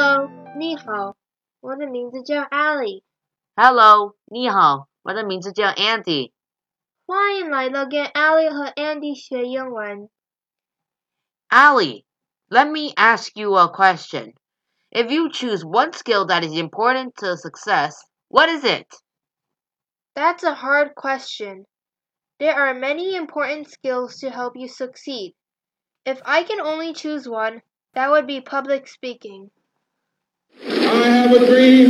Hello，你好，我的名字叫 Ally。Hello，你好，我的名字叫 Andy。欢迎来到跟 Ally 和 Andy 学英文。Ally, let me ask you a question. If you choose one skill that is important to success, what is it? That's a hard question. There are many important skills to help you succeed. If I can only choose one, that would be public speaking. I have a dream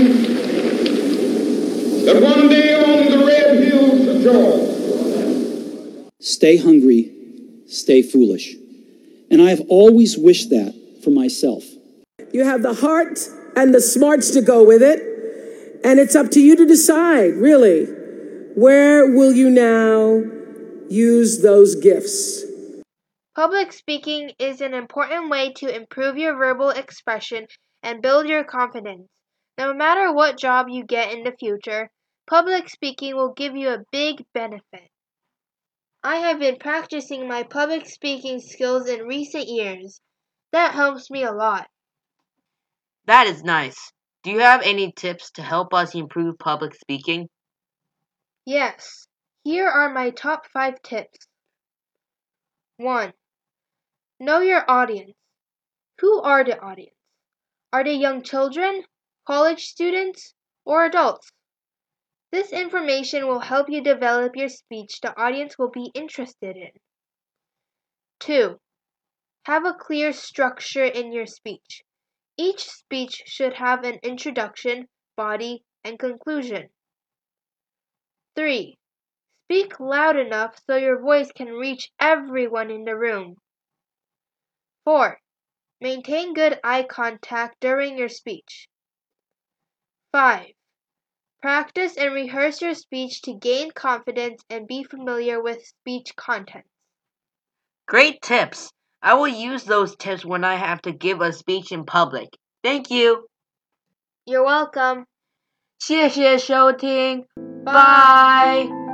that one day on the red hills of Georgia, Stay hungry, stay foolish. And I have always wished that for myself. You have the heart and the smarts to go with it. And it's up to you to decide, really. Where will you now use those gifts? Public speaking is an important way to improve your verbal expression and build your confidence. No matter what job you get in the future, public speaking will give you a big benefit. I have been practicing my public speaking skills in recent years. That helps me a lot. That is nice. Do you have any tips to help us improve public speaking? Yes, here are my top 5 tips. 1. Know your audience. Who are the audience? Are they young children, college students, or adults? This information will help you develop your speech the audience will be interested in. 2. Have a clear structure in your speech. Each speech should have an introduction, body, and conclusion. 3. Speak loud enough so your voice can reach everyone in the room. 4. Maintain good eye contact during your speech. 5. Practice and rehearse your speech to gain confidence and be familiar with speech content. Great tips. I will use those tips when I have to give a speech in public. Thank you. You're welcome. 谢谢收听， Bye. Bye.